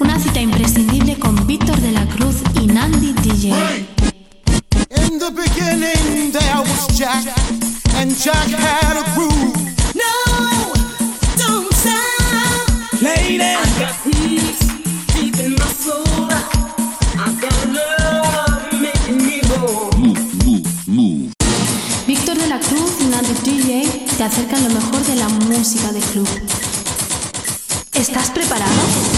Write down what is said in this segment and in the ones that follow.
Una cita imprescindible con Víctor de la Cruz y Nandi DJ. In the beginning there was Jack, and Jack had a groove. No, don't stop. Lady, I got peace deep in my soul. I got love making me whole. Víctor de la Cruz y Nandi DJ te acercan lo mejor de la música de club. ¿Estás preparado?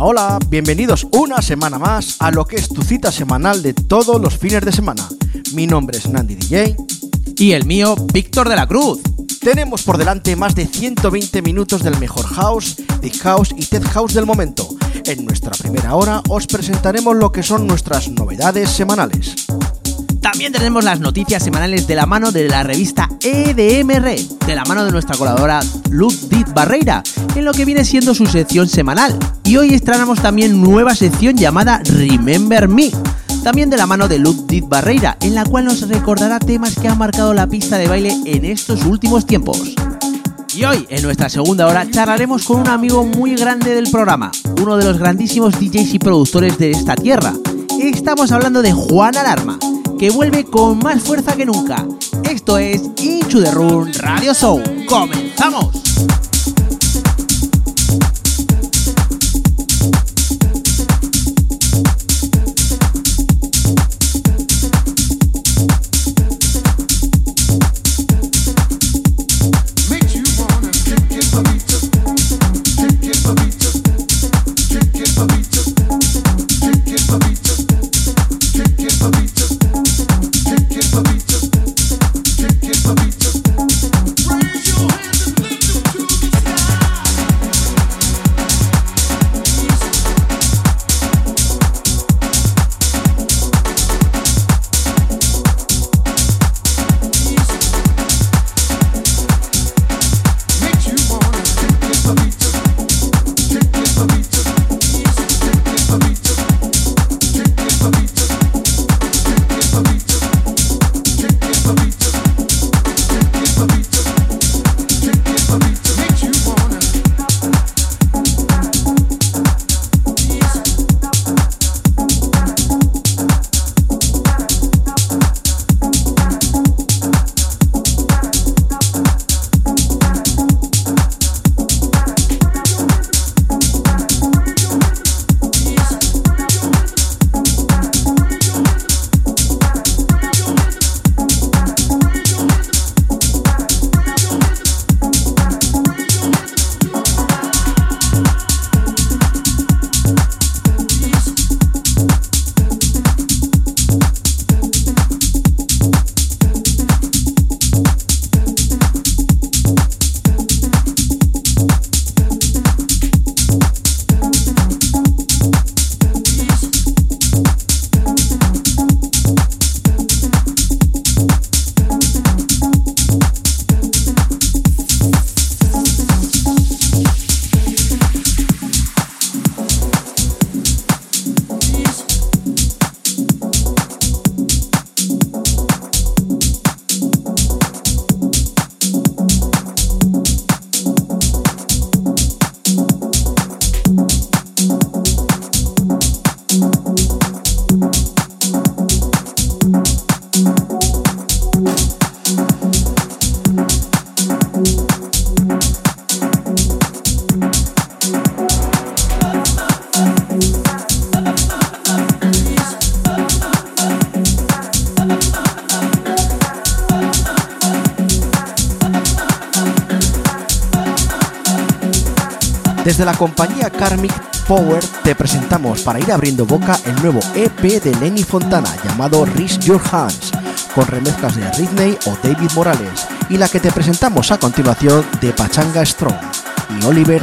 Hola, bienvenidos una semana más a lo que es tu cita semanal de todos los fines de semana. Mi nombre es Nandi DJ. Y el mío, Víctor de la Cruz. Tenemos por delante más de 120 minutos del mejor house, deep house y tech house del momento. En nuestra primera hora os presentaremos lo que son nuestras novedades semanales. También tenemos las noticias semanales de la mano de la revista EDMR, de la mano de nuestra colaboradora Ludwig Barreira, en lo que viene siendo su sección semanal. Y hoy estrenamos también nueva sección llamada Remember Me, también de la mano de Ludwig Barreira, en la cual nos recordará temas que han marcado la pista de baile en estos últimos tiempos. Y hoy, en nuestra segunda hora, charlaremos con un amigo muy grande del programa, uno de los grandísimos DJs y productores de esta tierra. Estamos hablando de Juan Alarma, que vuelve con más fuerza que nunca. Esto es Into the Room Radio Show. ¡Comenzamos! Desde la compañía Karmic Power te presentamos para ir abriendo boca el nuevo EP de Lenny Fontana llamado Raise Your Hands, con remezclas de Ridney o David Morales, y la que te presentamos a continuación de Pachanga Strong y Oliver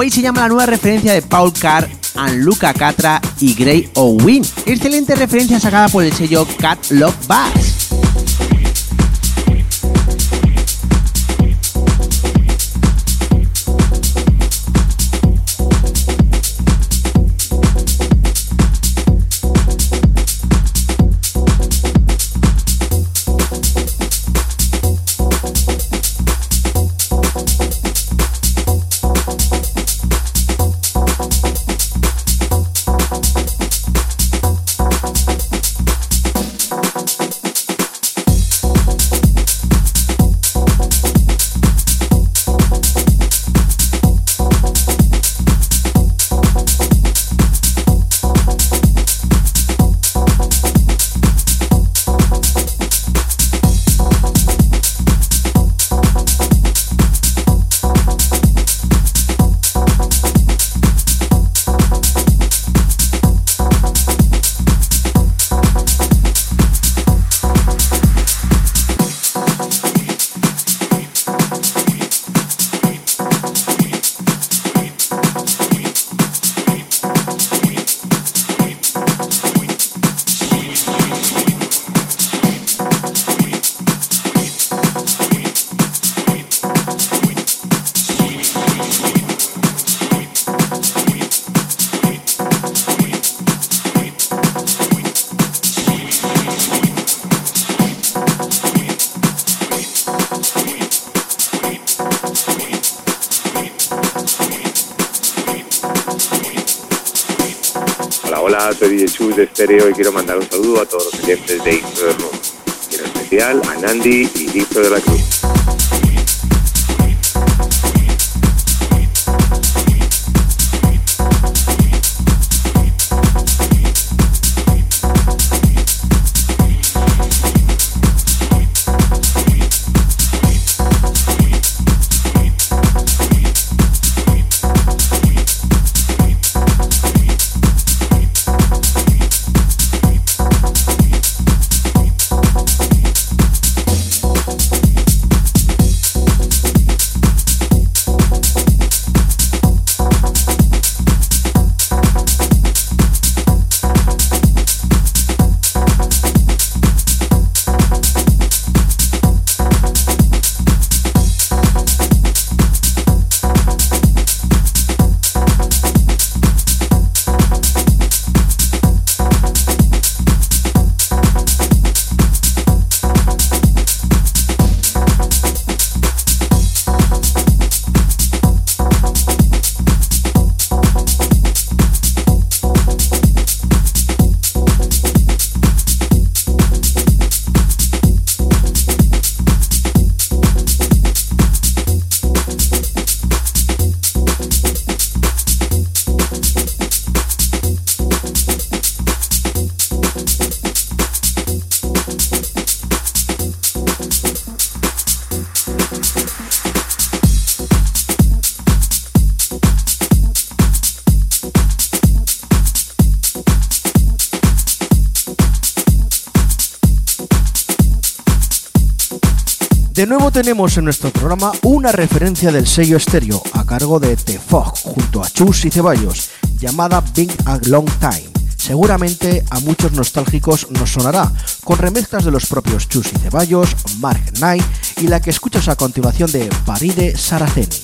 Away se llama la nueva referencia de Paul Carr, and Luca Catra y Gray Owen. Excelente referencia sacada por el sello Cat Love Bass. De Stereo y quiero mandar un saludo a todos los oyentes de Into the Room. Y en especial a Nandi y Víctor de la Cruz. Nuevo tenemos en nuestro programa una referencia del sello estéreo a cargo de The Fog junto a Chus y Ceballos, llamada Big a Long Time. Seguramente a muchos nostálgicos nos sonará, con remezclas de los propios Chus y Ceballos, Mark Knight y la que escuchas a continuación de Paride Saraceni.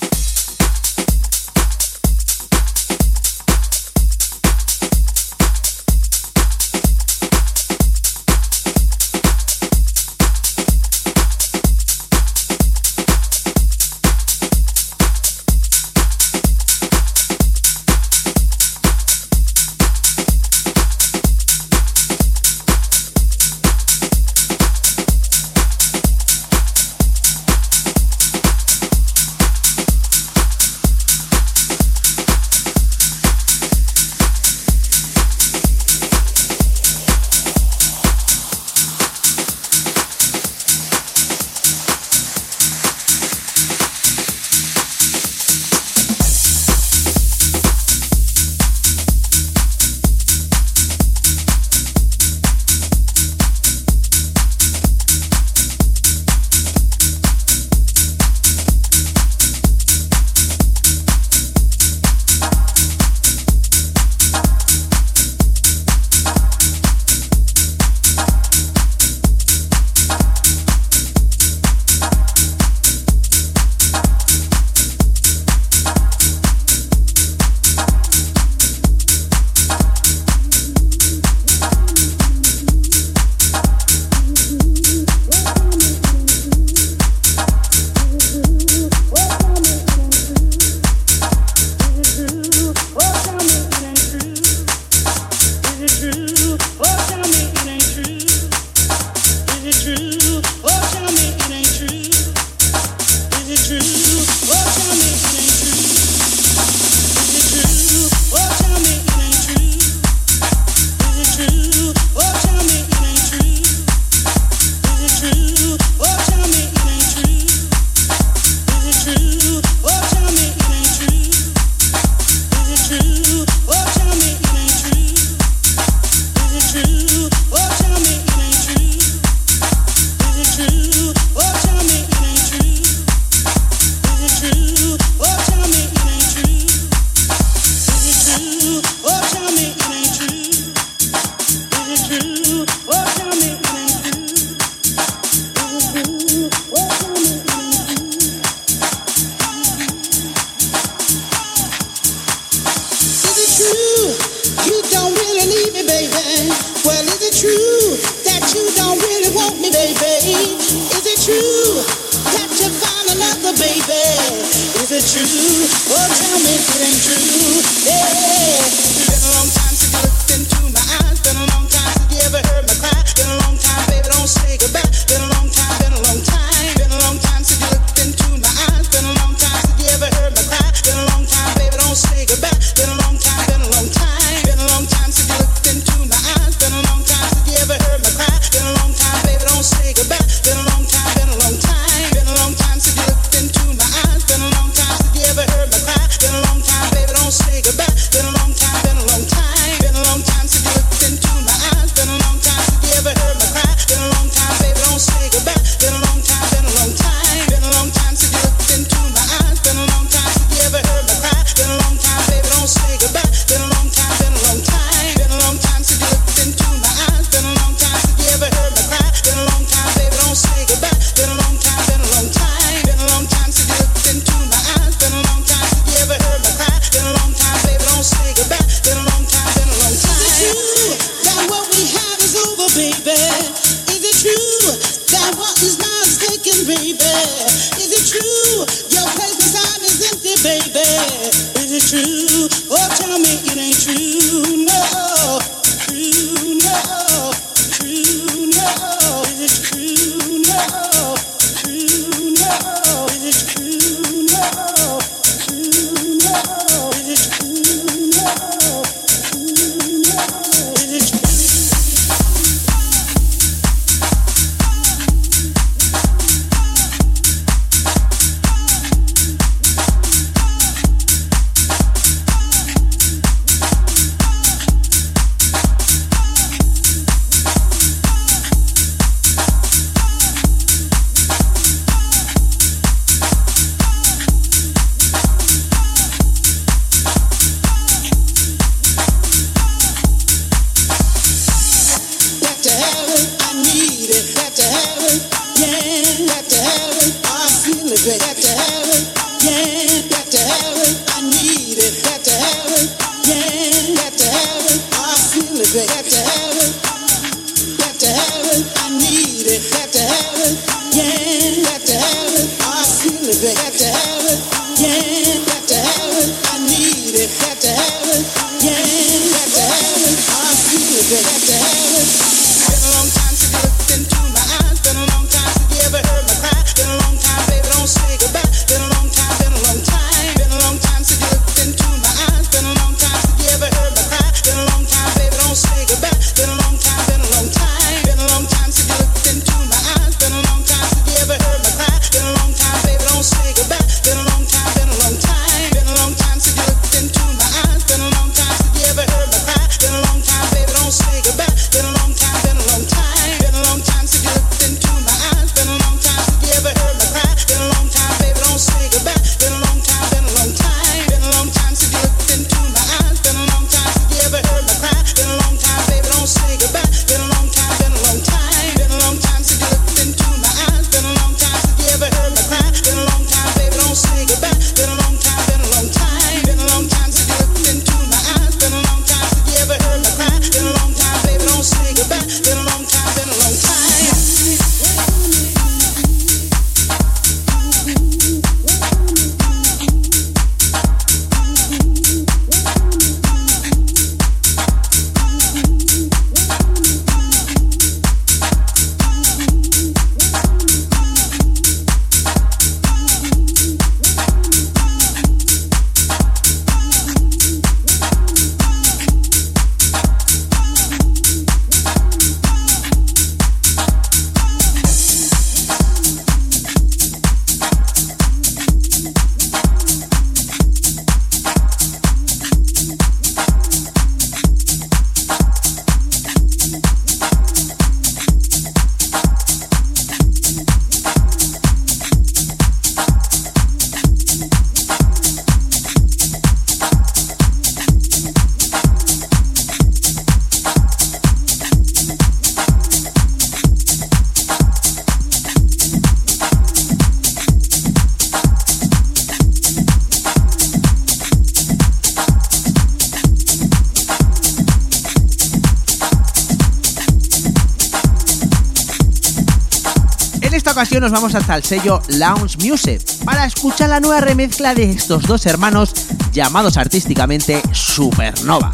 nos vamos hasta el sello Lounge Music para escuchar la nueva remezcla de estos dos hermanos llamados artísticamente Supernova.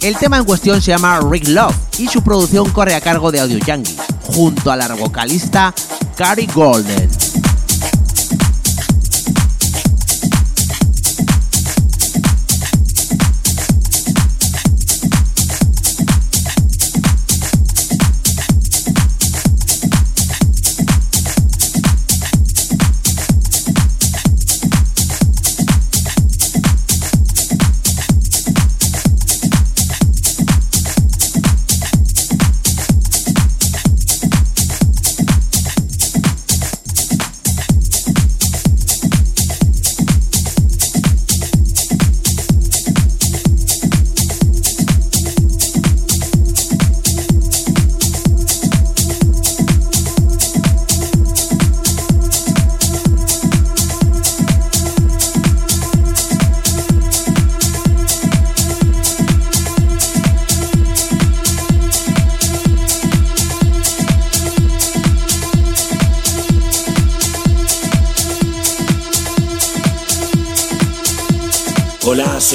El tema en cuestión se llama Rick Love y su producción corre a cargo de Audio junto a la vocalista Cari Golden.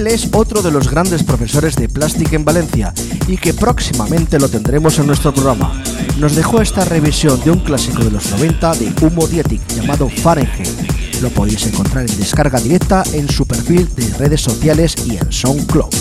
Él es otro de los grandes profesores de plástica en Valencia y que próximamente lo tendremos en nuestro programa. Nos dejó esta revisión de un clásico de los 90 de Humo Dietic llamado Fahrenheit. Lo podéis encontrar en descarga directa en su perfil de redes sociales y en SoundCloud.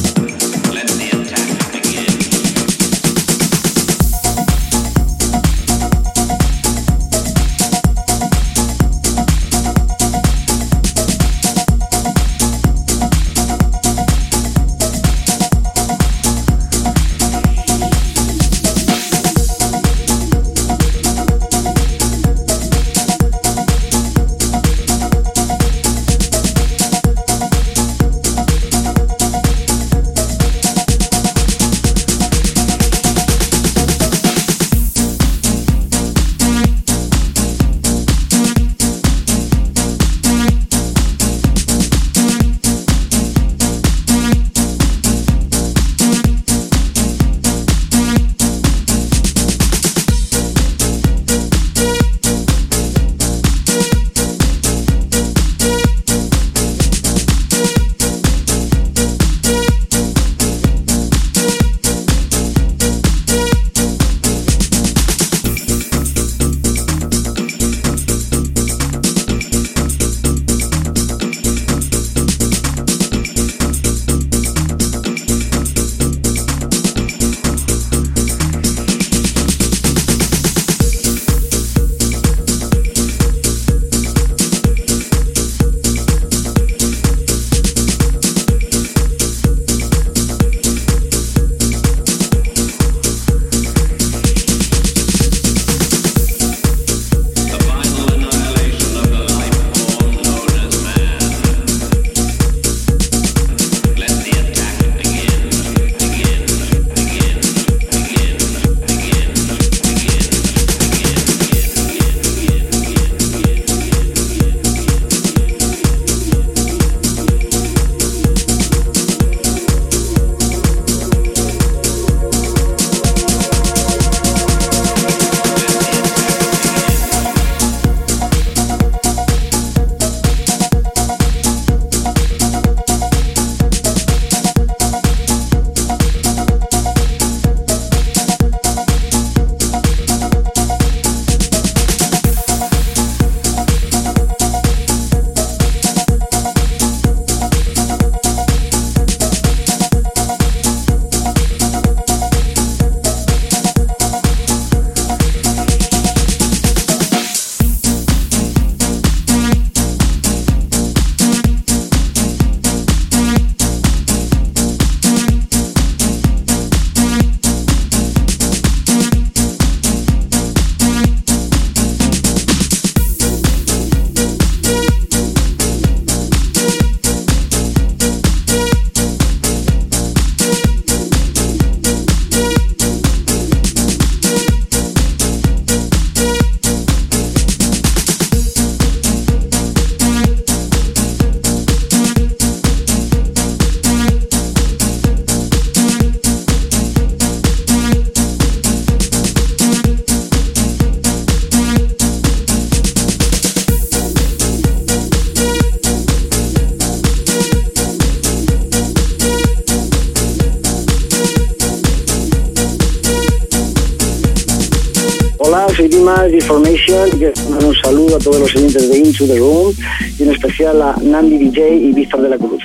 Into the Room y en especial a Nandi DJ y Víctor de la Cruz.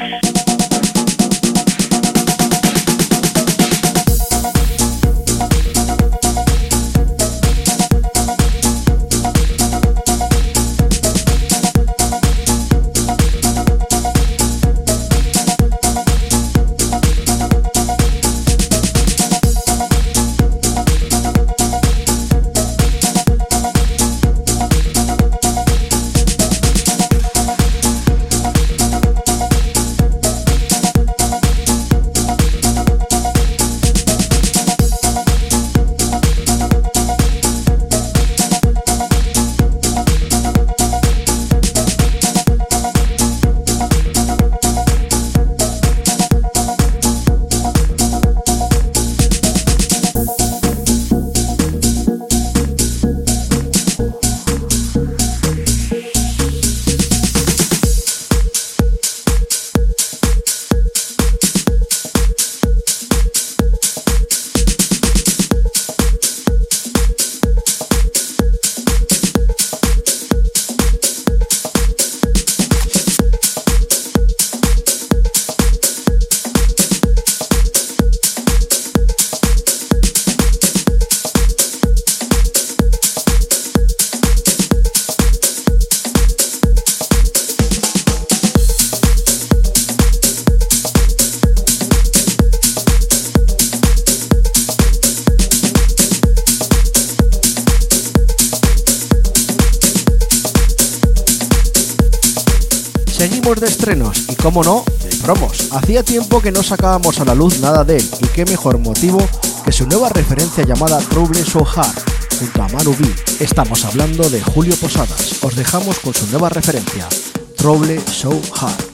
Hacía tiempo que no sacábamos a la luz nada de él y qué mejor motivo que su nueva referencia llamada Trouble So Hard junto a Manu B. Estamos hablando de Julio Posadas. Os dejamos con su nueva referencia, Trouble So Hard.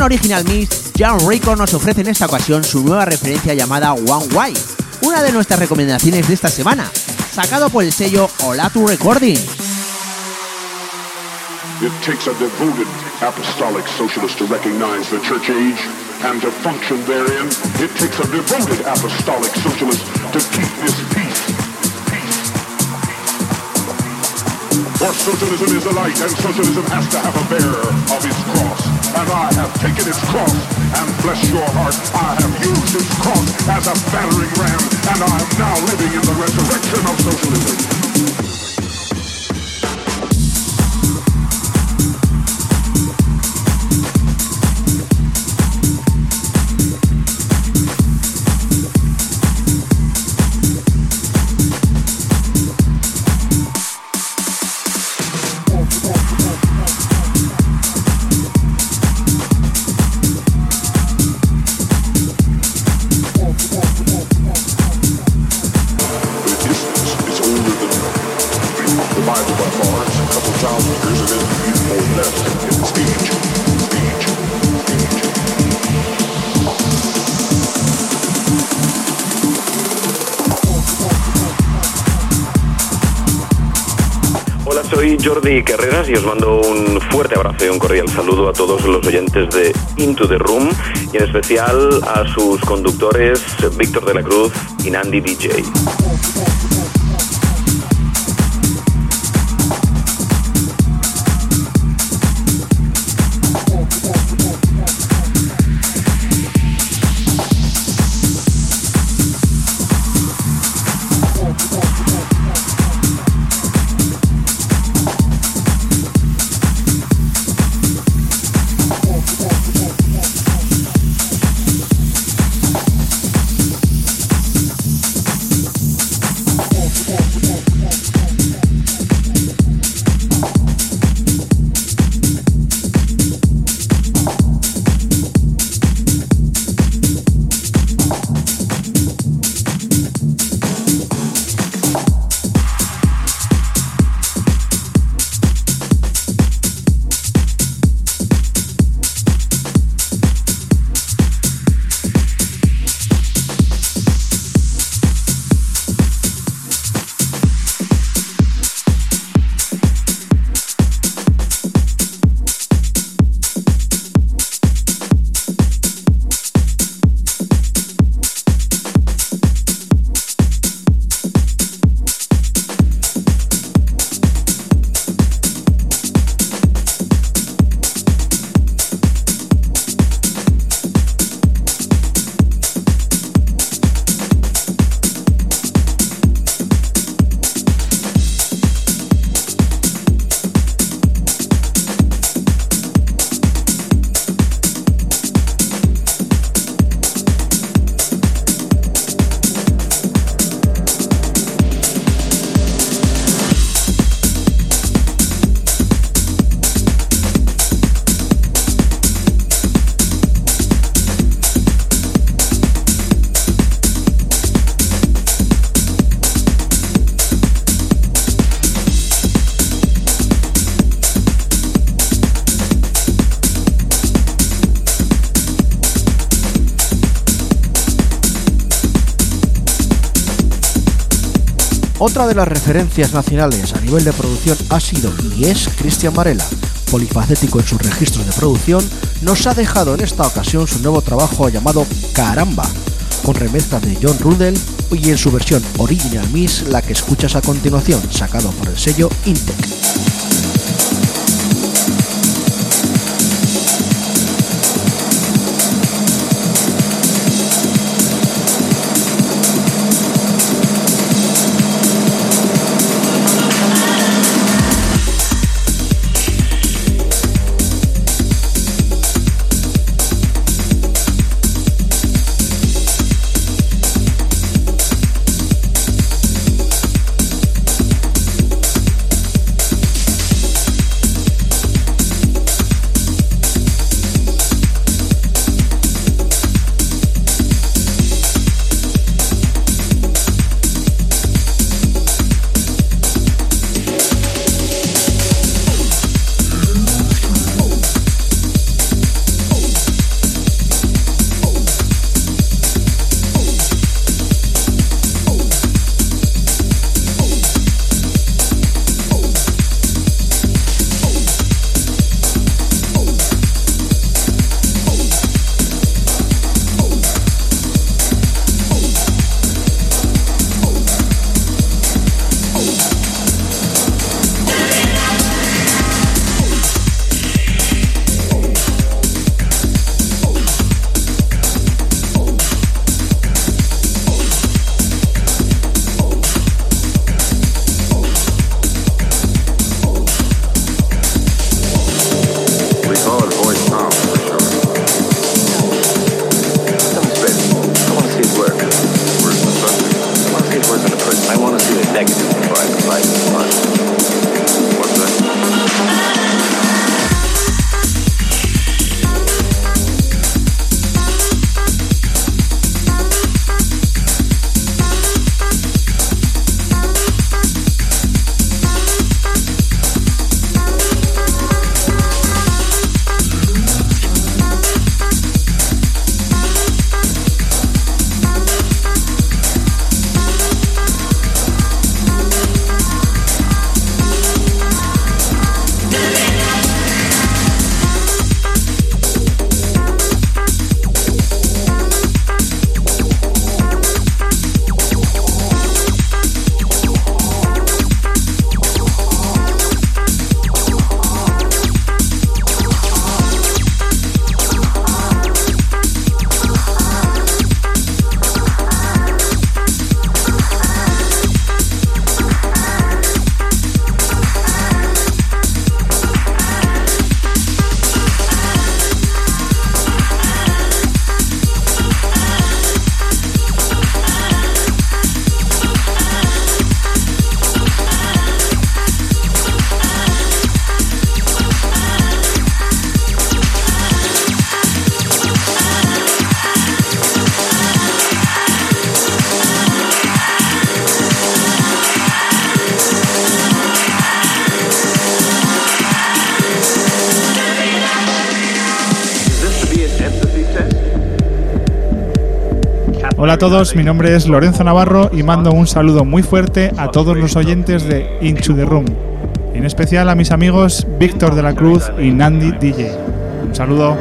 Original mix, John Rico nos ofrece en esta ocasión su nueva referencia llamada One Way, una de nuestras recomendaciones de esta semana, sacado por el sello Olatu Recording. It takes a devoted apostolic socialist to recognize the church age and to function therein. It takes a devoted apostolic socialist to keep this peace. Socialism is a light, and socialism has to have a bearer of its cross. And I have taken its cross, and bless your heart, I have used its cross as a battering ram, and I am now living in the resurrection of socialism. Jordi Carreras y os mando un fuerte abrazo y un cordial saludo a todos los oyentes de Into the Room y en especial a sus conductores Víctor de la Cruz y Nandi DJ. Otra de las referencias nacionales a nivel de producción ha sido y es Cristian Varela. Polifacético en sus registros de producción, nos ha dejado en esta ocasión su nuevo trabajo llamado Caramba, con remezclas de John Rudel y en su versión Original Miss, la que escuchas a continuación, sacado por el sello Intec. Todos, mi nombre es Lorenzo Navarro y mando un saludo muy fuerte a todos los oyentes de Into the Room, en especial a mis amigos Víctor de la Cruz y Nandi DJ. Un saludo.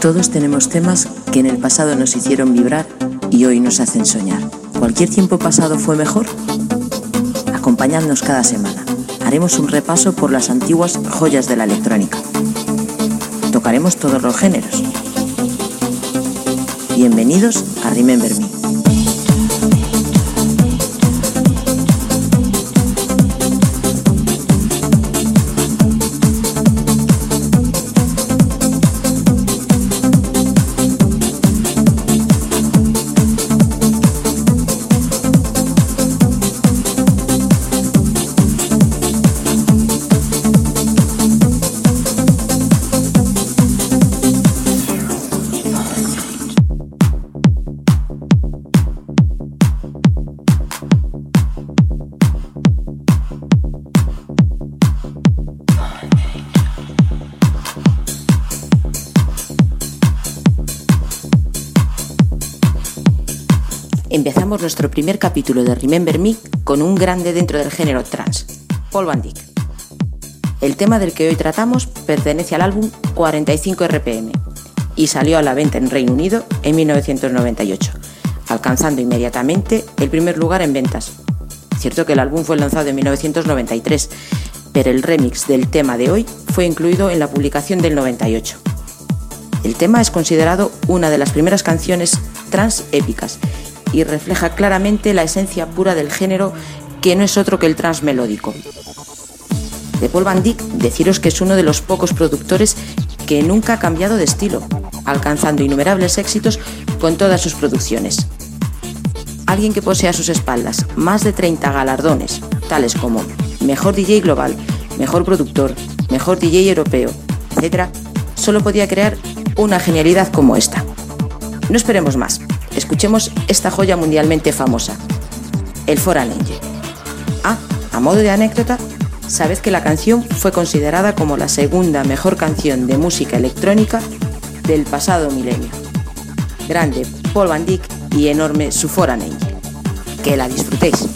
Todos tenemos temas que en el pasado nos hicieron vibrar y hoy nos hacen soñar. ¿Cualquier tiempo pasado fue mejor? Acompañadnos cada semana. Haremos un repaso por las antiguas joyas de la electrónica. Tocaremos todos los géneros. Bienvenidos a Remember Me. Nuestro primer capítulo de Remember Me con un grande dentro del género trance, Paul Van Dyk. El tema del que hoy tratamos pertenece al álbum 45 RPM y salió a la venta en Reino Unido en 1998, alcanzando inmediatamente el primer lugar en ventas. Cierto que el álbum fue lanzado en 1993, pero el remix del tema de hoy fue incluido en la publicación del 98. El tema es considerado una de las primeras canciones trans épicas y refleja claramente la esencia pura del género que no es otro que el trans melódico. De Paul Van Dyk, deciros que es uno de los pocos productores que nunca ha cambiado de estilo, alcanzando innumerables éxitos con todas sus producciones. Alguien que posee a sus espaldas más de 30 galardones, tales como Mejor DJ Global, Mejor Productor, Mejor DJ Europeo, etc., solo podía crear una genialidad como esta. No esperemos más, escuchemos esta joya mundialmente famosa, el Foreign Angel. Ah, a modo de anécdota, sabes que la canción fue considerada como la segunda mejor canción de música electrónica del pasado milenio. Grande Paul Van Dyk y enorme su Foreign Angel. Que la disfrutéis.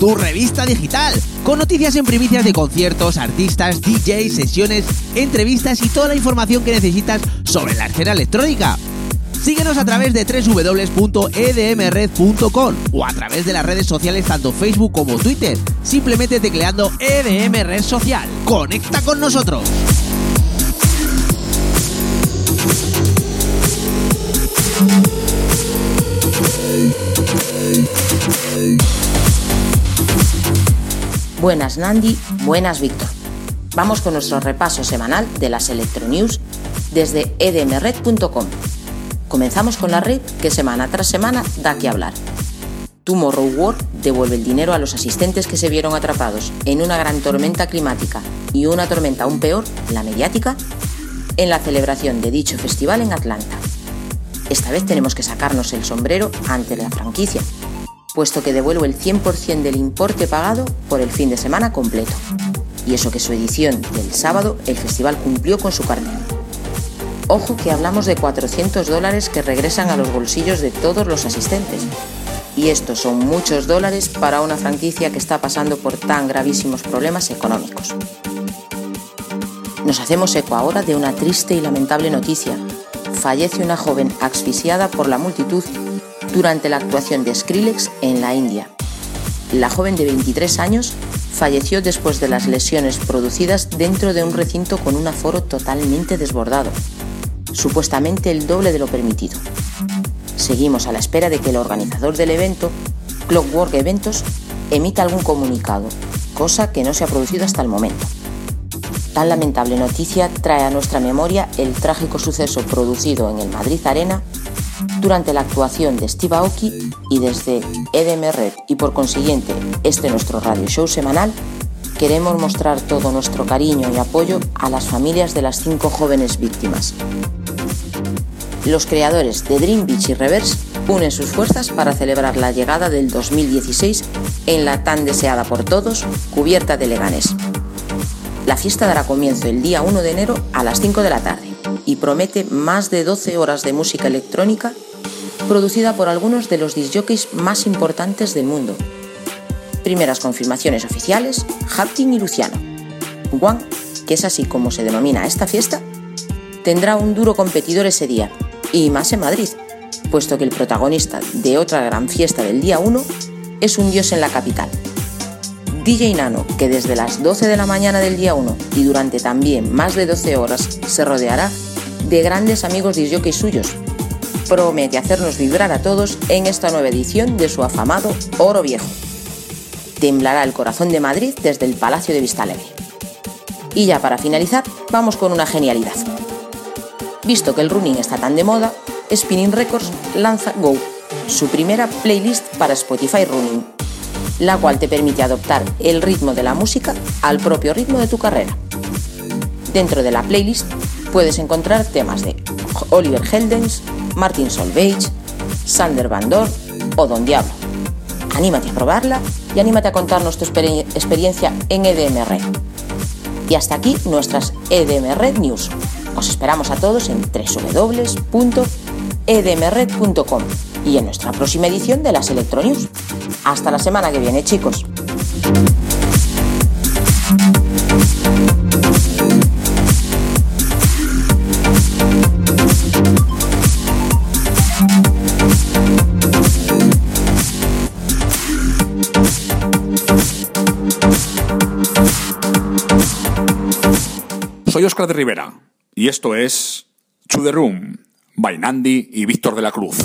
Tu revista digital, con noticias en primicias de conciertos, artistas, DJs, sesiones, entrevistas y toda la información que necesitas sobre la escena electrónica. Síguenos a través de www.edmred.com o a través de las redes sociales tanto Facebook como Twitter, simplemente tecleando EDM Red Social. ¡Conecta con nosotros! Buenas Nandi, buenas Víctor. Vamos con nuestro repaso semanal de las Electronews desde edmred.com. Comenzamos con la red que semana tras semana da que hablar. Tomorrow World devuelve el dinero a los asistentes que se vieron atrapados en una gran tormenta climática y una tormenta aún peor, la mediática, en la celebración de dicho festival en Atlanta. Esta vez tenemos que sacarnos el sombrero ante la franquicia, puesto que devuelve el 100% del importe pagado por el fin de semana completo. Y eso que su edición del sábado el festival cumplió con su cartel. Ojo que hablamos de 400 dólares que regresan a los bolsillos de todos los asistentes. Y estos son muchos dólares para una franquicia que está pasando por tan gravísimos problemas económicos. Nos hacemos eco ahora de una triste y lamentable noticia. Fallece una joven asfixiada por la multitud durante la actuación de Skrillex en la India. La joven de 23 años falleció después de las lesiones producidas dentro de un recinto con un aforo totalmente desbordado, supuestamente el doble de lo permitido. Seguimos a la espera de que el organizador del evento, Clockwork Eventos, emita algún comunicado, cosa que no se ha producido hasta el momento. Tan lamentable noticia trae a nuestra memoria el trágico suceso producido en el Madrid Arena durante la actuación de Steve Aoki y desde EDM Red y por consiguiente este nuestro radio show semanal queremos mostrar todo nuestro cariño y apoyo a las familias de las cinco jóvenes víctimas. Los creadores de Dream Beach y Reverse unen sus fuerzas para celebrar la llegada del 2016 en la tan deseada por todos cubierta de Leganés. La fiesta dará comienzo el día 1 de enero a las 5 de la tarde y promete más de 12 horas de música electrónica producida por algunos de los disjockeys más importantes del mundo. Primeras confirmaciones oficiales, Haptin y Luciano. Juan, que es así como se denomina esta fiesta, tendrá un duro competidor ese día, y más en Madrid, puesto que el protagonista de otra gran fiesta del día 1 es un dios en la capital. DJ Nano, que desde las 12 de la mañana del día 1 y durante también más de 12 horas se rodeará de grandes amigos disjockeys suyos, promete hacernos vibrar a todos en esta nueva edición de su afamado Oro Viejo. Temblará el corazón de Madrid desde el Palacio de Vistalegre. Y ya para finalizar, vamos con una genialidad. Visto que el running está tan de moda, Spinning Records lanza Go, su primera playlist para Spotify Running, la cual te permite adoptar el ritmo de la música al propio ritmo de tu carrera. Dentro de la playlist puedes encontrar temas de Oliver Heldens, Martin Solveig, Sander Van Dor o Don Diablo. Anímate a probarla y anímate a contarnos tu exper- experiencia en EDM Red. Y hasta aquí nuestras EDM Red News. Os esperamos a todos en www.edmred.com y en nuestra próxima edición de las Electronews. Hasta la semana que viene, chicos. Soy Oscar de Rivera y esto es To The Room, by y Víctor de la Cruz.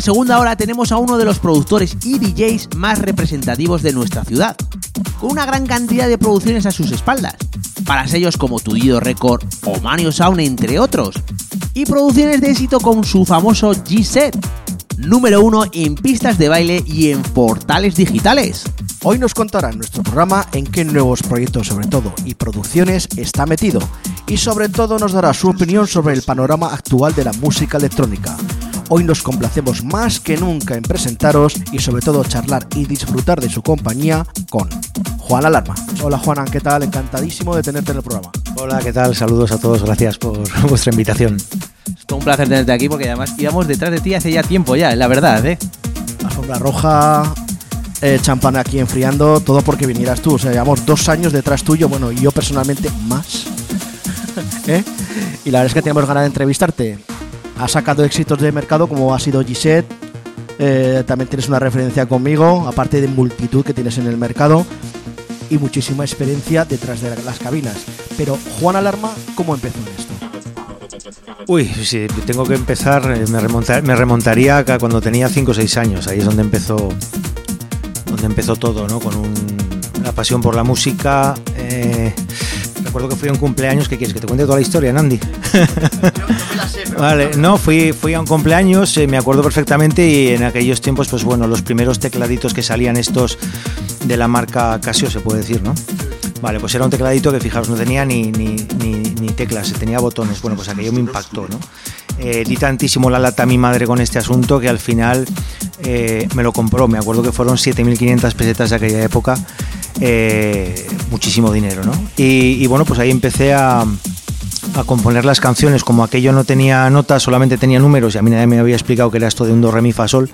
Nuestra segunda hora tenemos a uno de los productores y DJs más representativos de nuestra ciudad, con una gran cantidad de producciones a sus espaldas, para sellos como Tudido Record o Manio Sound entre otros, y producciones de éxito con su famoso G-Set, número uno en pistas de baile y en portales digitales. Hoy nos contará en nuestro programa en qué nuevos proyectos sobre todo y producciones está metido y sobre todo nos dará su opinión sobre el panorama actual de la música electrónica. Hoy nos complacemos más que nunca en presentaros y sobre todo charlar y disfrutar de su compañía con Juan Alarma. Hola Juana, ¿qué tal? Encantadísimo de tenerte en el programa. Hola, ¿qué tal? Saludos a todos, gracias por vuestra invitación. Es todo un placer tenerte aquí porque además íbamos detrás de ti hace ya tiempo ya, la verdad, ¿eh? Alfombra roja, eh, champán aquí enfriando, todo porque vinieras tú. O sea, llevamos dos años detrás tuyo, bueno, y yo personalmente más. ¿Eh? Y la verdad es que teníamos ganas de entrevistarte. Has sacado éxitos de mercado como ha sido Gisette. eh, también tienes una referencia conmigo, aparte de multitud que tienes en el mercado y muchísima experiencia detrás de las cabinas. Pero Juan Alarma, ¿cómo empezó esto? Uy, si tengo que empezar, eh, me, remonta- me remontaría a cuando tenía 5 o 6 años. Ahí es donde empezó, donde empezó todo, ¿no? Con un- la pasión por la música. eh, recuerdo que fui a un cumpleaños. ¿Qué quieres? ¿Que te cuente toda la historia, Nandi? Vale, no, fui, fui a un cumpleaños, eh, me acuerdo perfectamente y en aquellos tiempos, pues bueno, los primeros tecladitos que salían estos de la marca Casio, se puede decir, ¿no? Vale, pues era un tecladito que fijaros, no tenía ni, ni, ni- ni teclas, tenía botones. Bueno, pues aquello me impactó, ¿no? Eh, di tantísimo la lata a mi madre con este asunto que al final eh, me lo compró. Me acuerdo que fueron 7.500 pesetas de aquella época, eh, muchísimo dinero, ¿no? Y, bueno, pues ahí empecé a, a componer las canciones, como aquello no tenía notas, solamente tenía números y a mí nadie me había explicado que era esto de un do, re, mi, fa, sol,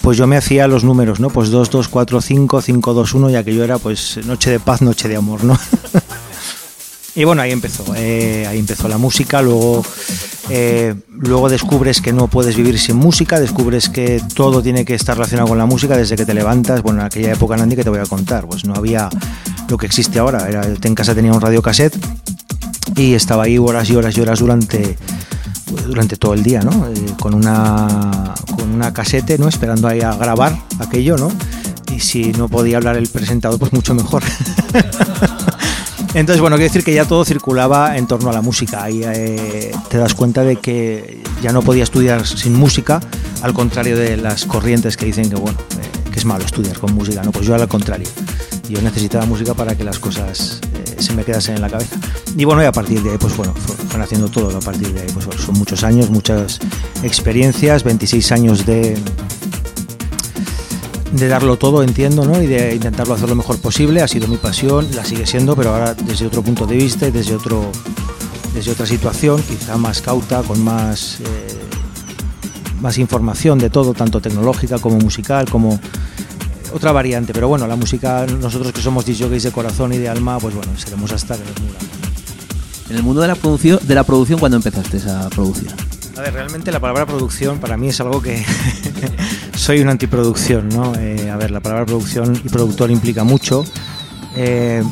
pues yo me hacía los números, ¿no? Pues 2, 2, 4, 5, 5, 2, 1 y aquello era pues noche de paz, noche de amor, ¿no? y bueno, ahí empezó, eh, ahí empezó la música, luego, eh, luego descubres que no puedes vivir sin música, descubres que todo tiene que estar relacionado con la música desde que te levantas, bueno, en aquella época, Nandi, que te voy a contar, pues no había lo que existe ahora, era, en casa tenía un radiocassette y estaba ahí horas y horas y horas durante durante todo el día, ¿no? Eh, con una con una casete, ¿no? Esperando ahí a grabar aquello, ¿no? Y si no podía hablar el presentador, pues mucho mejor. Entonces, bueno, quiero decir que ya todo circulaba en torno a la música. Ahí eh, te das cuenta de que ya no podía estudiar sin música, al contrario de las corrientes que dicen que, bueno, eh, que es malo estudiar con música. No, pues yo al contrario. Yo necesitaba música para que las cosas eh, se me quedasen en la cabeza. Y bueno, y a partir de ahí, pues bueno, fue- fueron haciendo todo. A partir de ahí, pues son muchos años, muchas experiencias, 26 años de, de darlo todo, entiendo, ¿no? Y de intentarlo hacer lo mejor posible. Ha sido mi pasión, la sigue siendo, pero ahora desde otro punto de vista y desde otro desde otra situación, quizá más cauta, con más eh, más información de todo, tanto tecnológica como musical, como eh, otra variante. Pero bueno, la música, nosotros que somos DJs de corazón y de alma, pues bueno, seremos hasta que nos. En el mundo de la producción, de la producción ¿cuándo empezaste a producir? A ver, realmente la palabra producción para mí es algo que soy una antiproducción, ¿no? Eh, a ver, la palabra producción y productor implica mucho. Eh,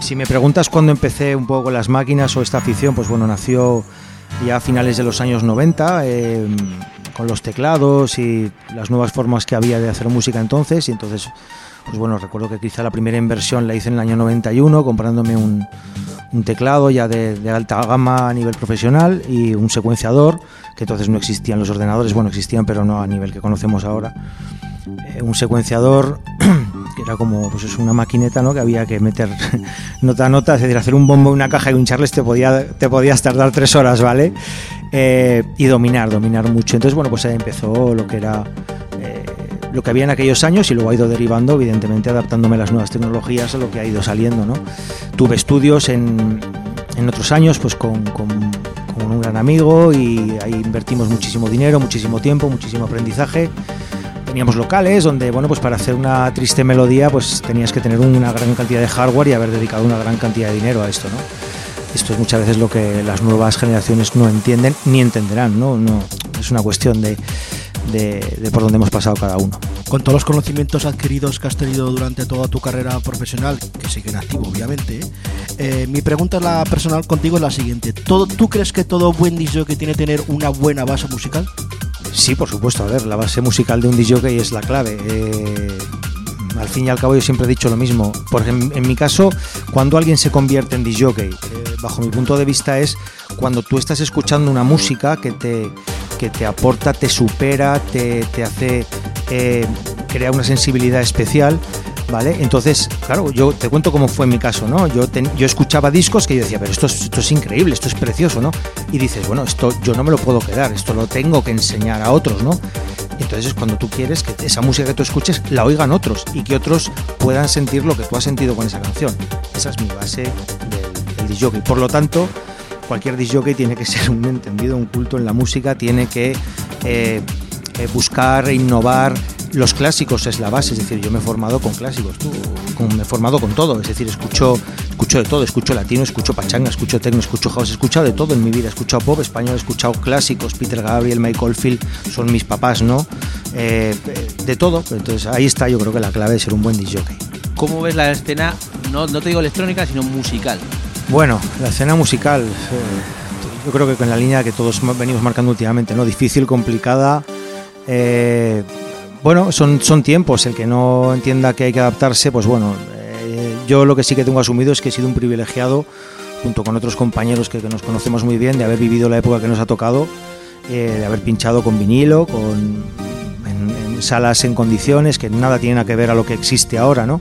si me preguntas cuándo empecé un poco con las máquinas o esta afición, pues bueno, nació ya a finales de los años 90, eh, con los teclados y las nuevas formas que había de hacer música entonces. Y entonces, pues bueno, recuerdo que quizá la primera inversión la hice en el año 91, comprándome un, un teclado ya de, alta gama a nivel profesional y un secuenciador, que entonces no existían los ordenadores, bueno, existían, pero no a nivel que conocemos ahora. Eh, un secuenciador que era como pues es una maquineta ¿no? que había que meter nota a nota, es decir, hacer un bombo en una caja y hincharles te, podía, te podías tardar tres horas, ¿vale? Eh, y dominar, dominar mucho. Entonces, bueno, pues ahí empezó lo que era lo que había en aquellos años y luego ha ido derivando, evidentemente, adaptándome a las nuevas tecnologías, a lo que ha ido saliendo, ¿no? Tuve estudios en, en otros años, pues con, con, con un gran amigo y ahí invertimos muchísimo dinero, muchísimo tiempo, muchísimo aprendizaje teníamos locales donde, bueno, pues para hacer una triste melodía, pues tenías que tener una gran cantidad de hardware y haber dedicado una gran cantidad de dinero a esto, ¿no? Esto es muchas veces lo que las nuevas generaciones no entienden ni entenderán, ¿no? no es una cuestión de, de, de por donde hemos pasado cada uno. Con todos los conocimientos adquiridos que has tenido durante toda tu carrera profesional, que sigue en activo obviamente, eh, mi pregunta la personal contigo es la siguiente. ¿Todo, ¿Tú crees que todo buen disc que tiene que tener una buena base musical? Sí, por supuesto. A ver, la base musical de un DJ es la clave. Eh, al fin y al cabo yo siempre he dicho lo mismo. Por ejemplo, en mi caso, cuando alguien se convierte en DJ, eh, bajo mi punto de vista es cuando tú estás escuchando una música que te, que te aporta, te supera, te, te hace eh, crear una sensibilidad especial. ¿Vale? Entonces, claro, yo te cuento cómo fue mi caso, ¿no? Yo, yo escuchaba discos que yo decía, pero esto es, esto es increíble, esto es precioso, ¿no? Y dices, bueno, esto yo no me lo puedo quedar, esto lo tengo que enseñar a otros, ¿no? Entonces es cuando tú quieres que esa música que tú escuches la oigan otros y que otros puedan sentir lo que tú has sentido con esa canción. Esa es mi base del, del disc jockey. Por lo tanto, cualquier disc jockey tiene que ser un entendido, un culto en la música, tiene que eh, eh, buscar e innovar. Los clásicos es la base, es decir, yo me he formado con clásicos, tú, con- me he formado con todo, es decir, escucho, escucho de todo, escucho latino, escucho pachanga, escucho techno, escucho house, he escuchado de todo en mi vida, he escuchado pop español, he escuchado clásicos, Peter Gabriel, Michael Field, son mis papás, ¿no? Eh, de todo, entonces ahí está yo creo que la clave de ser un buen disc jockey. ¿Cómo ves la escena, no, no te digo electrónica, sino musical? Bueno, la escena musical, eh, yo creo que con la línea que todos venimos marcando últimamente, ¿no? Difícil, complicada. Eh, bueno, son, tiempos. El que no entienda que hay que adaptarse, pues bueno, eh, yo lo que sí que tengo asumido es que he sido un privilegiado, junto con otros compañeros que, nos conocemos muy bien, de haber vivido la época que nos ha tocado, eh, de haber pinchado con vinilo, con, en, salas en condiciones que nada tienen que ver a lo que existe ahora, ¿no?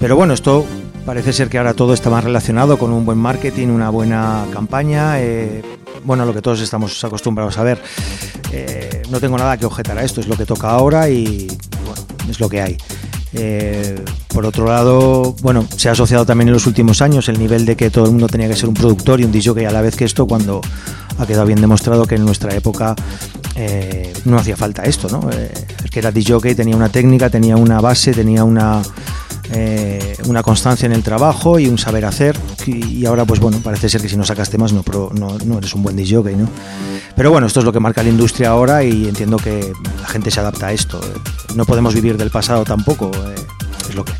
Pero bueno, esto parece ser que ahora todo está más relacionado con un buen marketing, una buena campaña, bueno, lo que todos estamos acostumbrados a ver. No tengo nada que objetar a esto, es lo que toca ahora y bueno, es lo que hay. Eh, por otro lado, bueno, se ha asociado también en los últimos años el nivel de que todo el mundo tenía que ser un productor y un DJ a la vez que esto, cuando ha quedado bien demostrado que en nuestra época eh, no hacía falta esto, ¿no? Eh, el que era DJ tenía una técnica, tenía una base, tenía una, eh, una constancia en el trabajo y un saber hacer y, ahora pues bueno, parece ser que si no sacas temas no, pro- no, no eres un buen DJ, ¿no? Pero bueno, esto es lo que marca la industria ahora y entiendo que la gente se adapta a esto. No podemos vivir del pasado tampoco, eh, es lo que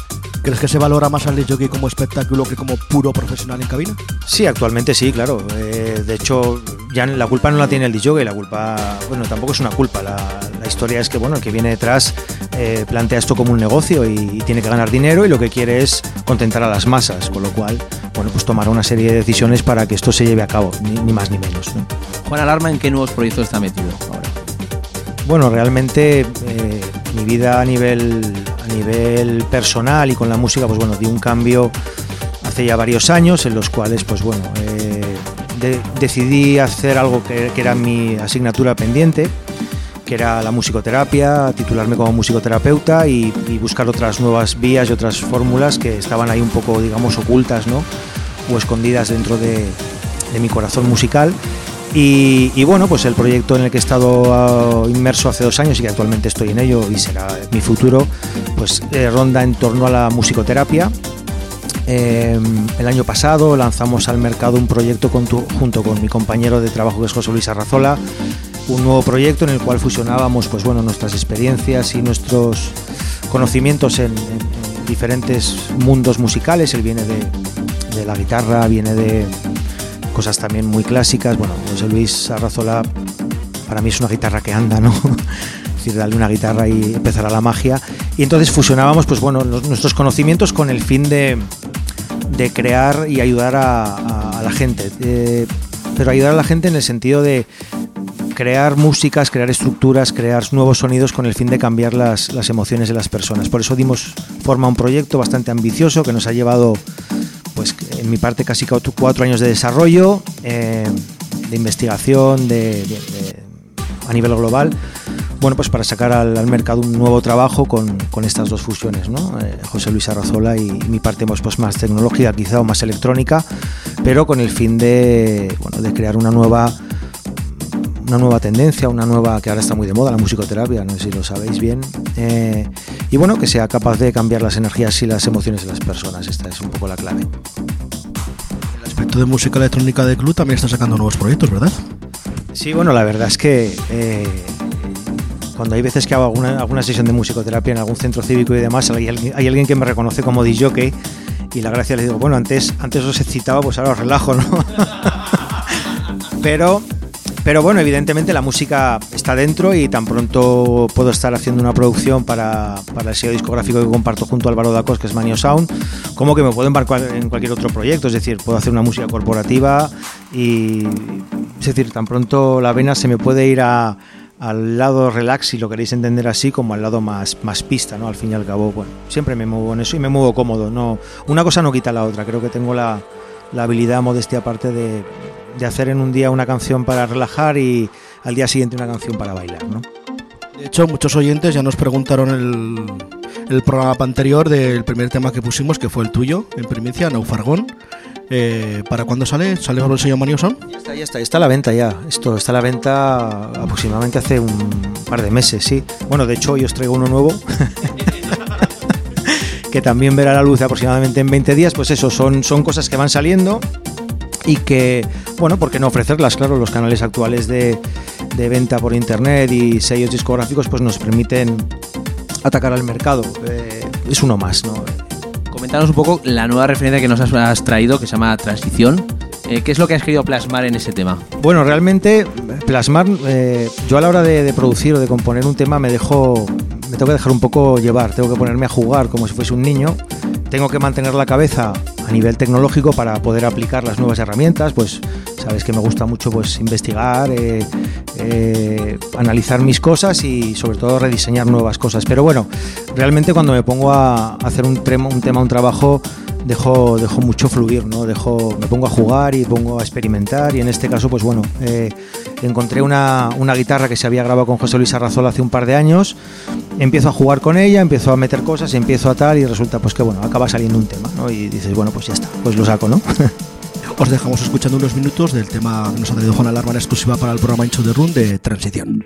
¿Crees que se valora más al jockey como espectáculo que como puro profesional en cabina? Sí, actualmente sí, claro. Eh, de hecho, ya la culpa no la tiene el DJ, la culpa, bueno, tampoco es una culpa. La, la historia es que, bueno, el que viene detrás eh, plantea esto como un negocio y, y tiene que ganar dinero y lo que quiere es contentar a las masas, con lo cual, bueno, pues tomará una serie de decisiones para que esto se lleve a cabo, ni, ni más ni menos. ¿no? Juan Alarma, ¿en qué nuevos proyectos está metido ahora? Bueno, realmente eh, mi vida a nivel, a nivel personal y con la música, pues bueno, dio un cambio hace ya varios años en los cuales, pues bueno, eh, de- decidí hacer algo que, era mi asignatura pendiente, que era la musicoterapia, titularme como musicoterapeuta y, buscar otras nuevas vías y otras fórmulas que estaban ahí un poco, digamos, ocultas, ¿no? O escondidas dentro de, de mi corazón musical. Y, bueno, pues el proyecto en el que he estado ah, inmerso hace dos años y que actualmente estoy en ello y será mi futuro, pues eh, ronda en torno a la musicoterapia. Eh, el año pasado lanzamos al mercado un proyecto junto con mi compañero de trabajo que es José Luis Arrazola, un nuevo proyecto en el cual fusionábamos pues bueno, nuestras experiencias y nuestros conocimientos en, en- en diferentes mundos musicales. Él viene de la guitarra, viene de cosas también muy clásicas. Bueno, José Luis Arrazola para mí es una guitarra que anda, ¿no? Es decir, darle una guitarra y empezará la magia. Y entonces fusionábamos, pues bueno, nuestros conocimientos con el fin de, de crear y ayudar a la gente. Eh, pero ayudar a la gente en el sentido de crear músicas, crear estructuras, crear nuevos sonidos con el fin de cambiar las, las emociones de las personas. Por eso dimos forma a un proyecto bastante ambicioso que nos ha llevado, pues en mi parte, casi cuatro años de desarrollo, eh, de investigación, de- a nivel global. Bueno, pues para sacar al, mercado un nuevo trabajo con, estas dos fusiones. Eh, José Luis Arrazola y, mi parte pues, pues, más tecnológica quizá o más electrónica, pero con el fin de crear una nueva una nueva tendencia, una nueva que ahora está muy de moda, la musicoterapia, no sé si lo sabéis bien, eh, y bueno, que sea capaz de cambiar las energías y las emociones de las personas, esta es un poco la clave. Respecto de música electrónica de club también está sacando nuevos proyectos, ¿verdad? Sí, bueno, la verdad es que eh, cuando hay veces que hago alguna, alguna sesión de musicoterapia en algún centro cívico y demás, hay alguien, que me reconoce como DJ y la gracia le digo, bueno, antes, antes os excitaba, pues ahora os relajo, ¿no? pero, pero bueno, evidentemente la música está dentro y tan pronto puedo estar haciendo una producción para, para el sello discográfico que comparto junto a Álvaro Dacos, que es Manio Sound, como que me puedo embarcar en cualquier otro proyecto, es decir, puedo hacer una música corporativa y, es decir, tan pronto la vena se me puede ir a, al lado relax, si lo queréis entender así, como al lado más, más pista, ¿no? Al fin y al cabo, bueno, siempre me muevo en eso y me muevo cómodo, no, una cosa no quita la otra, creo que tengo la, la habilidad, modestia aparte de, de hacer en un día una canción para relajar y al día siguiente una canción para bailar, ¿no? De hecho, muchos oyentes ya nos preguntaron el, el programa anterior del primer tema que pusimos, que fue el tuyo, en primicia, Naufargón. Eh, ¿Para cuándo sale? ¿Sale por el sello Manioson? Ya está, ya está, está a la venta ya. Esto está a la venta aproximadamente hace un par de meses, sí. Bueno, de hecho, hoy os traigo uno nuevo. que también verá la luz aproximadamente en 20 días. Pues eso, son, son cosas que van saliendo y que, bueno, ¿por qué no ofrecerlas? Claro, los canales actuales de, de venta por internet y sellos discográficos pues nos permiten atacar al mercado. Eh, es uno más, ¿no? Comentanos un poco la nueva referencia que nos has, traído, que se llama Transición. Eh, ¿Qué es lo que has querido plasmar en ese tema? Bueno, realmente plasmar, eh, yo a la hora de, de producir o de componer un tema me dejo, me tengo que dejar un poco llevar, tengo que ponerme a jugar como si fuese un niño, tengo que mantener la cabeza a nivel tecnológico para poder aplicar las nuevas herramientas, pues sabes que me gusta mucho pues investigar, eh, eh, analizar mis cosas y sobre todo rediseñar nuevas cosas. Pero bueno, realmente cuando me pongo a hacer un, tema, un tema, un trabajo, dejo, dejo mucho fluir, ¿no? Dejo, me pongo a jugar y pongo a experimentar y en este caso, pues bueno, eh, encontré una, una, guitarra que se había grabado con José Luis Arrazola hace un par de años, empiezo a jugar con ella, empiezo a meter cosas, empiezo a tal y resulta pues que bueno, acaba saliendo un tema, ¿no? Y dices, bueno, pues ya está, pues lo saco, ¿no? Os dejamos escuchando unos minutos del tema que nos ha traído Juan Alarma en exclusiva para el programa Incho de Run de Transición.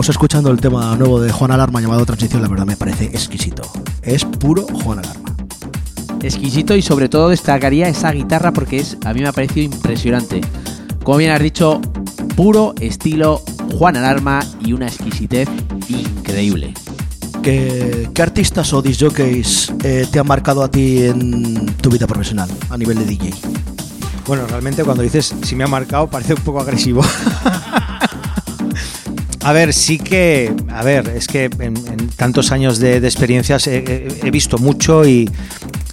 Estamos escuchando el tema nuevo de Juan Alarma llamado Transición, la verdad me parece exquisito. Es puro Juan Alarma. Exquisito y sobre todo destacaría esa guitarra porque es a mí me ha parecido impresionante. Como bien has dicho, puro estilo Juan Alarma y una exquisitez increíble. ¿Qué, qué artistas o disjockeys eh, te han marcado a ti en tu vida profesional a nivel de DJ? Bueno, realmente cuando dices si me ha marcado parece un poco agresivo. A ver, sí que, a ver, es que en, en tantos años de, de experiencias he, he- he visto mucho y,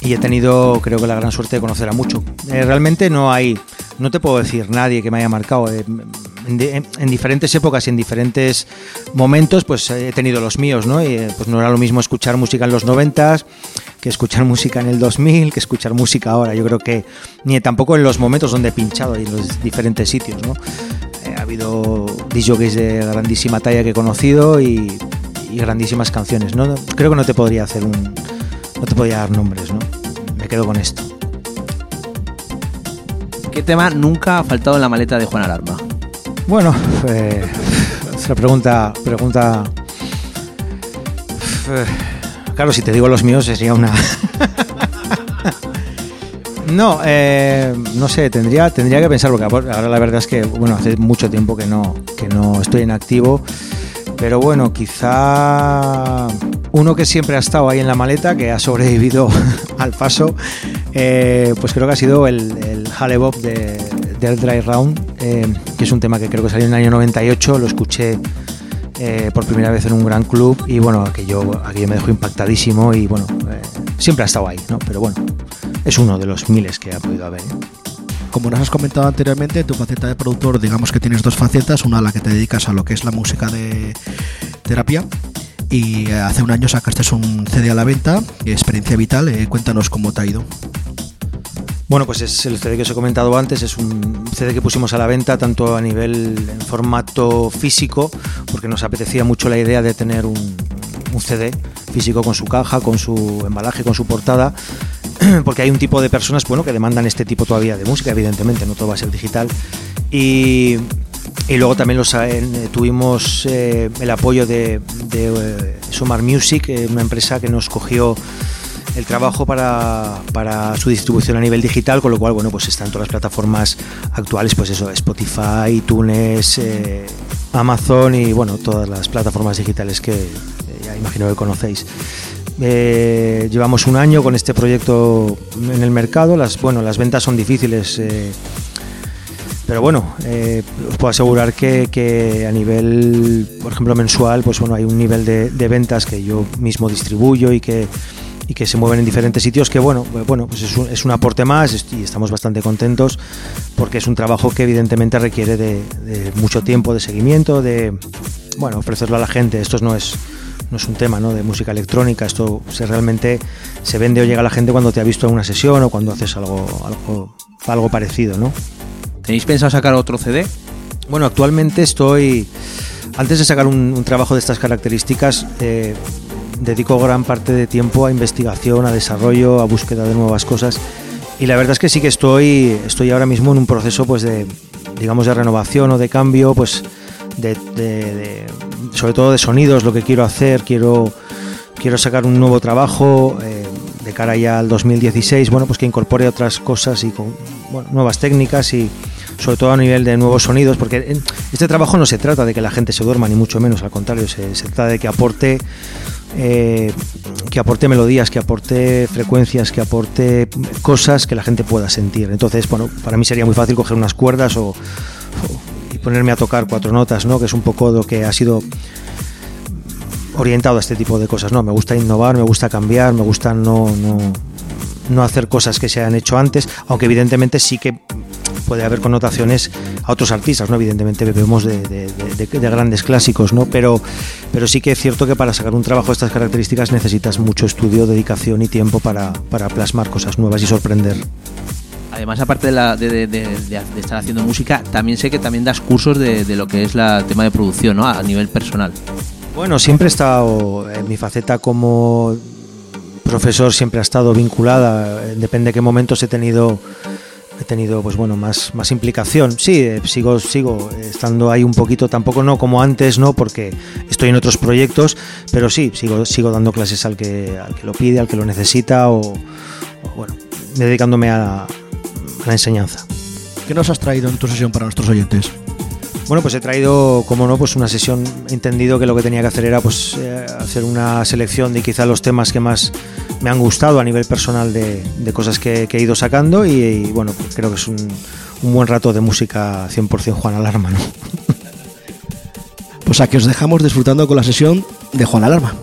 y he tenido, creo que la gran suerte de conocer a mucho. Eh, realmente no hay, no te puedo decir nadie que me haya marcado. Eh, en, en- en diferentes épocas y en diferentes momentos, pues eh, he tenido los míos, ¿no? Y eh, pues no era lo mismo escuchar música en los noventas que escuchar música en el 2000, que escuchar música ahora. Yo creo que ni tampoco en los momentos donde he pinchado y en los diferentes sitios, ¿no? Ha habido DJs de grandísima talla que he conocido y, y grandísimas canciones. ¿no? Creo que no te podría hacer un. No te podría dar nombres, ¿no? Me quedo con esto. ¿Qué tema nunca ha faltado en la maleta de Juan Alarma? Bueno, eh, otra pregunta. Pregunta. eh, Claro, si te digo los míos sería una. No, eh, no sé, tendría, tendría que pensar, porque ahora la verdad es que, bueno, hace mucho tiempo que no, que no estoy en activo, pero bueno, quizá uno que siempre ha estado ahí en la maleta, que ha sobrevivido al paso, eh, pues creo que ha sido el, el Bob de, del Dry Round, eh, que es un tema que creo que salió en el año 98, lo escuché por primera vez en un gran club y bueno, aquello, aquello me dejó impactadísimo y bueno, siempre ha estado ahí, ¿no? Pero bueno, es uno de los miles que ha podido haber. ¿eh? Como nos has comentado anteriormente, tu faceta de productor, digamos que tienes dos facetas, una a la que te dedicas a lo que es la música de terapia y hace un año sacaste un CD a la venta, Experiencia Vital, eh, cuéntanos cómo te ha ido. Bueno, pues es el CD que os he comentado antes, es un CD que pusimos a la venta tanto a nivel en formato físico, porque nos apetecía mucho la idea de tener un, un CD físico con su caja, con su embalaje, con su portada, porque hay un tipo de personas bueno, que demandan este tipo todavía de música, evidentemente, no todo va a ser digital. Y, y luego también los, eh, tuvimos eh, el apoyo de, de eh, Somar Music, eh, una empresa que nos cogió el trabajo para, para su distribución a nivel digital, con lo cual, bueno, pues están todas las plataformas actuales, pues eso, Spotify, iTunes, Amazon y, bueno, todas las plataformas digitales que ya imagino que conocéis. Eh, llevamos un año con este proyecto en el mercado, las, bueno, las ventas son difíciles. eh, pero bueno, eh, os puedo asegurar que, a nivel, por ejemplo, mensual, pues bueno, hay un nivel de, ventas que yo mismo distribuyo y que, se mueven en diferentes sitios que bueno, pues bueno, pues es un, es un aporte más y estamos bastante contentos porque es un trabajo que evidentemente requiere de, de mucho tiempo de seguimiento, de bueno, ofrecerlo a la gente. Esto no es no es un tema ¿no? de música electrónica, esto se realmente se vende o llega a la gente cuando te ha visto en una sesión o cuando haces algo, algo, algo parecido, ¿no? ¿Tenéis pensado sacar otro CD? Bueno, actualmente estoy. Antes de sacar un, un trabajo de estas características, eh, dedico gran parte de tiempo a investigación, a desarrollo, a búsqueda de nuevas cosas. Y la verdad es que sí que estoy, estoy ahora mismo en un proceso, pues de, digamos, de renovación o de cambio, pues de, sobre todo de sonidos, lo que quiero hacer, quiero, quiero sacar un nuevo trabajo eh, de cara ya al 2016, bueno, pues que incorpore otras cosas y con bueno, nuevas técnicas y sobre todo a nivel de nuevos sonidos, porque este trabajo no se trata de que la gente se duerma, ni mucho menos, al contrario, se, trata de que aporte eh, que aporte melodías, que aporte frecuencias, que aporte cosas que la gente pueda sentir. Entonces, bueno, para mí sería muy fácil coger unas cuerdas o, ponerme a tocar cuatro notas, ¿no? Que es un poco lo que ha sido orientado a este tipo de cosas, ¿no? Me gusta innovar, me gusta cambiar, me gusta no, no, hacer cosas que se han hecho antes, aunque evidentemente sí que puede haber connotaciones a otros artistas, ¿no? Evidentemente bebemos de grandes clásicos, ¿no? Pero, pero sí que es cierto que para sacar un trabajo de estas características necesitas mucho estudio, dedicación y tiempo para, para plasmar cosas nuevas y sorprender. Además, aparte de, la- de- estar haciendo música, también sé que también das cursos de, lo que es el tema de producción, ¿no? A nivel personal. Bueno, siempre he estado, en mi faceta como profesor siempre ha estado vinculada, depende de qué momentos he tenido he tenido pues bueno más, más implicación. Sí, eh, sigo, sigo estando ahí un poquito, tampoco no como antes, no, porque estoy en otros proyectos, pero sí, sigo, sigo dando clases al que, al que lo pide, al que lo necesita, o, o, bueno, dedicándome a la enseñanza. ¿Qué nos has traído en tu sesión para nuestros oyentes? Bueno, pues he traído, como no, pues una sesión. He entendido que lo que tenía que hacer era pues eh, hacer una selección de quizá los temas que más me han gustado a nivel personal de, de cosas que, que he ido sacando y, y, bueno, pues creo que es un, un buen rato de música 100% Juan Alarma, ¿no? Pues aquí os dejamos disfrutando con la sesión de Juan Alarma.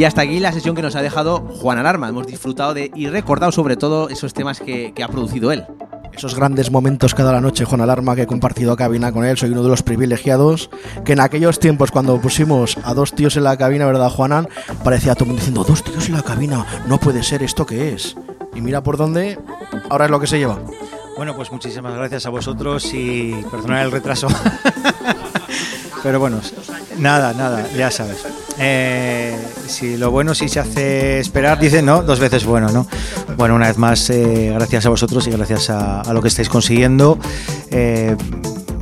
Y hasta aquí la sesión que nos ha dejado Juan Alarma. Hemos disfrutado de y recordado sobre todo esos temas que, que ha producido él. Esos grandes momentos cada la noche, Juan Alarma, que he compartido cabina con él, soy uno de los privilegiados, que en aquellos tiempos cuando pusimos a dos tíos en la cabina, ¿verdad, Juanan? Parecía todo el mundo diciendo, dos tíos en la cabina, no puede ser, ¿esto qué es? Y mira por dónde, ahora es lo que se lleva. Bueno, pues muchísimas gracias a vosotros y perdonad el retraso. Pero bueno, nada, nada, ya sabes. Eh, si lo bueno sí se hace esperar, dice no, dos veces bueno, ¿no? Bueno, una vez más, eh, gracias a vosotros y gracias a, a lo que estáis consiguiendo. Eh,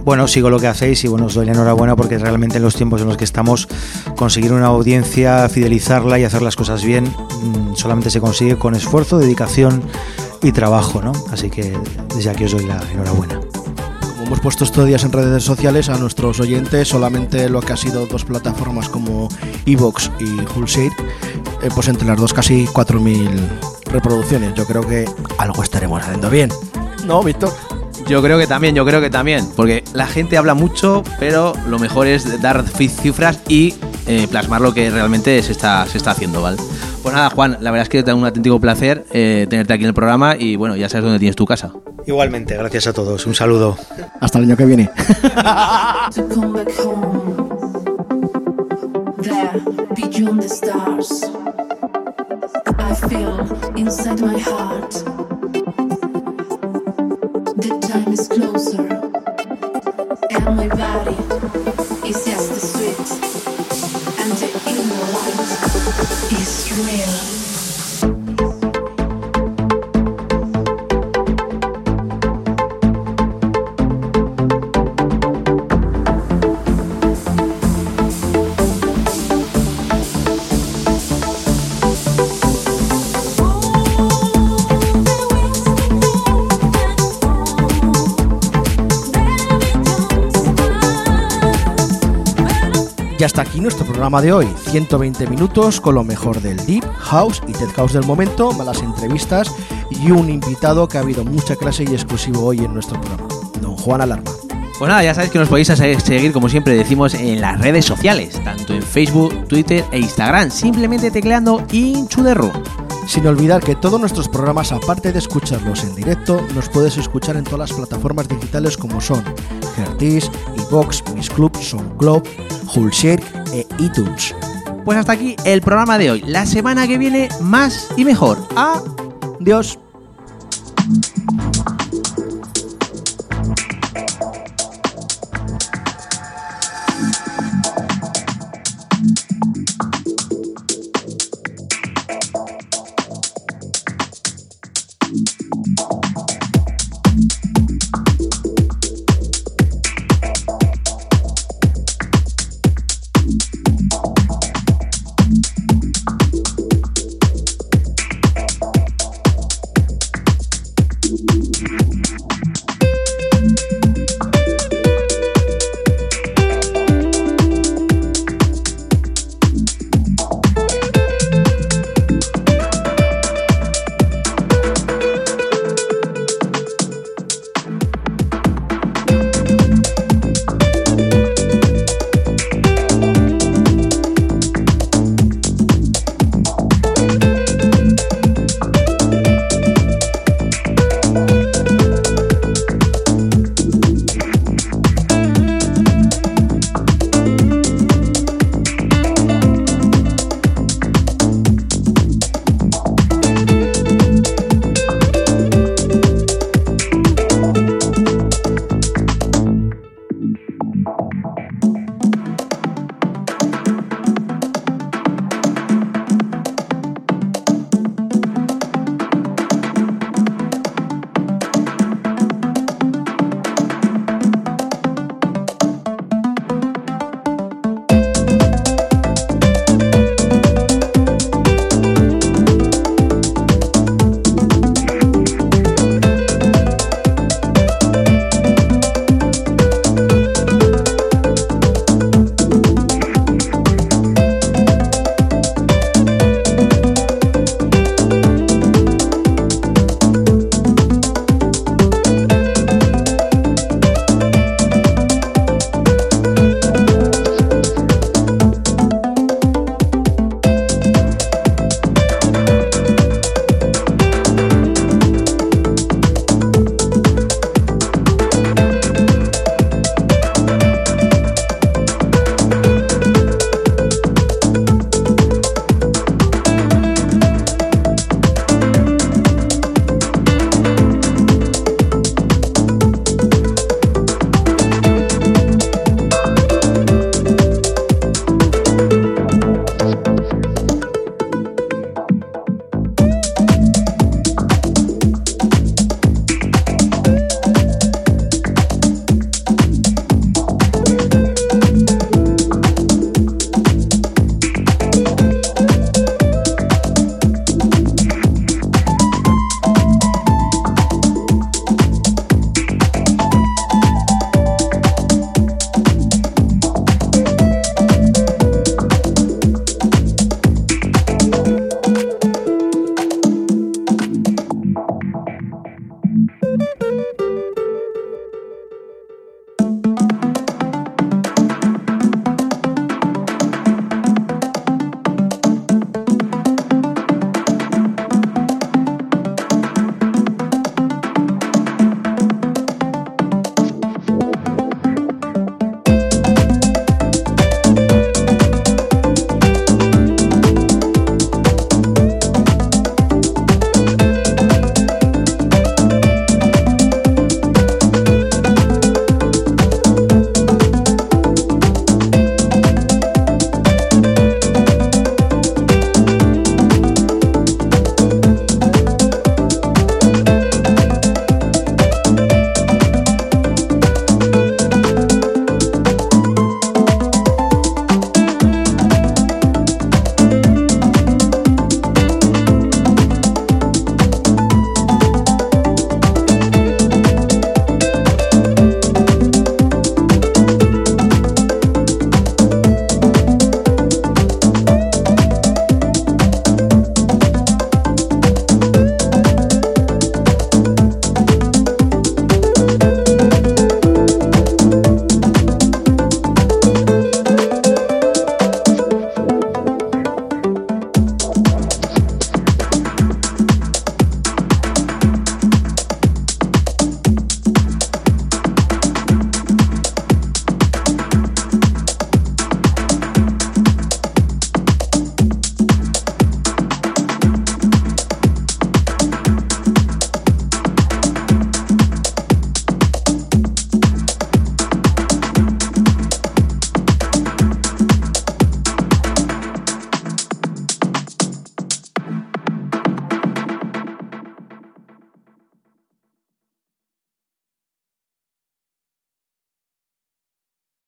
bueno, sigo lo que hacéis y bueno, os doy la enhorabuena porque realmente en los tiempos en los que estamos, conseguir una audiencia, fidelizarla y hacer las cosas bien, mm, solamente se consigue con esfuerzo, dedicación y trabajo, ¿no? Así que desde aquí os doy la enhorabuena. Hemos puesto estos días en redes sociales a nuestros oyentes, solamente lo que ha sido dos plataformas como Evox y Hulshare, eh, pues entre las dos casi 4.000 reproducciones. Yo creo que algo estaremos haciendo bien. ¿No, Víctor? Yo creo que también, yo creo que también, porque la gente habla mucho, pero lo mejor es dar cifras y eh, plasmar lo que realmente se está, se está haciendo, ¿vale? Pues nada, Juan, la verdad es que te un auténtico placer eh, tenerte aquí en el programa y bueno, ya sabes dónde tienes tu casa. Igualmente, gracias a todos. Un saludo. Hasta el año que viene. to come programa de hoy. 120 minutos con lo mejor del Deep House y Dead House del momento, malas entrevistas y un invitado que ha habido mucha clase y exclusivo hoy en nuestro programa, don Juan Alarma. Pues nada, ya sabéis que nos podéis se- seguir, como siempre decimos, en las redes sociales, tanto en Facebook, Twitter e Instagram, simplemente tecleando Into the Room. Sin olvidar que todos nuestros programas, aparte de escucharlos en directo, nos puedes escuchar en todas las plataformas digitales como son Hertis, iVox, Miss Club, SoundCloud, Hulshare e iTunes. Pues hasta aquí el programa de hoy. La semana que viene, más y mejor. Adiós.